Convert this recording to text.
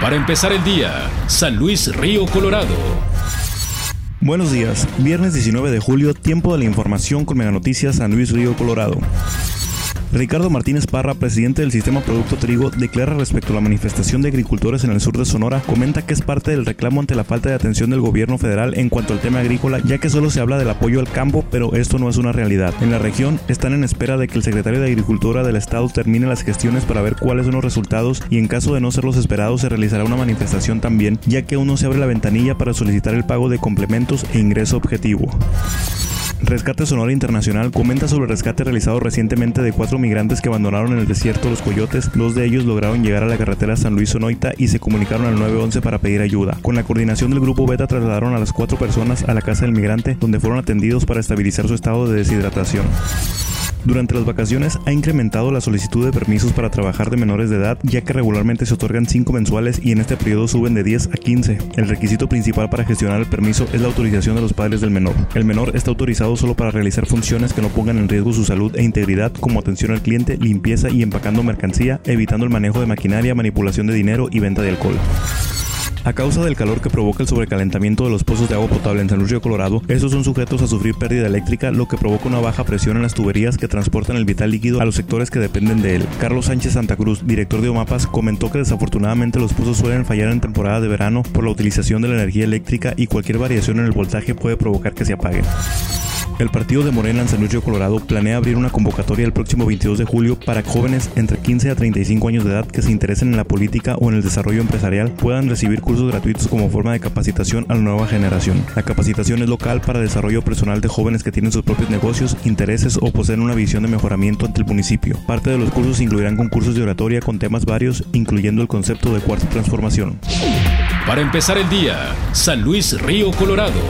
Para empezar el día, San Luis Río Colorado. Buenos días, viernes 19 de julio, tiempo de la información con Mega Noticias San Luis Río Colorado. Ricardo Martínez Parra, presidente del Sistema Producto Trigo, declara respecto a la manifestación de agricultores en el sur de Sonora, comenta que es parte del reclamo ante la falta de atención del gobierno federal en cuanto al tema agrícola, ya que solo se habla del apoyo al campo, pero esto no es una realidad. En la región están en espera de que el secretario de Agricultura del estado termine las gestiones para ver cuáles son los resultados y en caso de no ser los esperados se realizará una manifestación también, ya que aún no se abre la ventanilla para solicitar el pago de complementos e ingreso objetivo. Rescate Sonora Internacional comenta sobre el rescate realizado recientemente de cuatro migrantes que abandonaron en el desierto Los Coyotes. Dos de ellos lograron llegar a la carretera San Luis Sonoita y se comunicaron al 911 para pedir ayuda. Con la coordinación del grupo Beta trasladaron a las cuatro personas a la casa del migrante, donde fueron atendidos para estabilizar su estado de deshidratación. Durante las vacaciones ha incrementado la solicitud de permisos para trabajar de menores de edad, ya que regularmente se otorgan 5 mensuales y en este periodo suben de 10 a 15. El requisito principal para gestionar el permiso es la autorización de los padres del menor. El menor está autorizado solo para realizar funciones que no pongan en riesgo su salud e integridad, como atención al cliente, limpieza y empacando mercancía, evitando el manejo de maquinaria, manipulación de dinero y venta de alcohol. A causa del calor que provoca el sobrecalentamiento de los pozos de agua potable en San Luis Río Colorado, estos son sujetos a sufrir pérdida eléctrica, lo que provoca una baja presión en las tuberías que transportan el vital líquido a los sectores que dependen de él. Carlos Sánchez Santa Cruz, director de OMAPAS, comentó que desafortunadamente los pozos suelen fallar en temporada de verano por la utilización de la energía eléctrica y cualquier variación en el voltaje puede provocar que se apaguen. El partido de Morena en San Luis Colorado planea abrir una convocatoria el próximo 22 de julio para que jóvenes entre 15 a 35 años de edad que se interesen en la política o en el desarrollo empresarial puedan recibir cursos gratuitos como forma de capacitación a la nueva generación. La capacitación es local para desarrollo personal de jóvenes que tienen sus propios negocios, intereses o poseen una visión de mejoramiento ante el municipio. Parte de los cursos incluirán concursos de oratoria con temas varios, incluyendo el concepto de cuarta transformación. Para empezar el día, San Luis Río Colorado.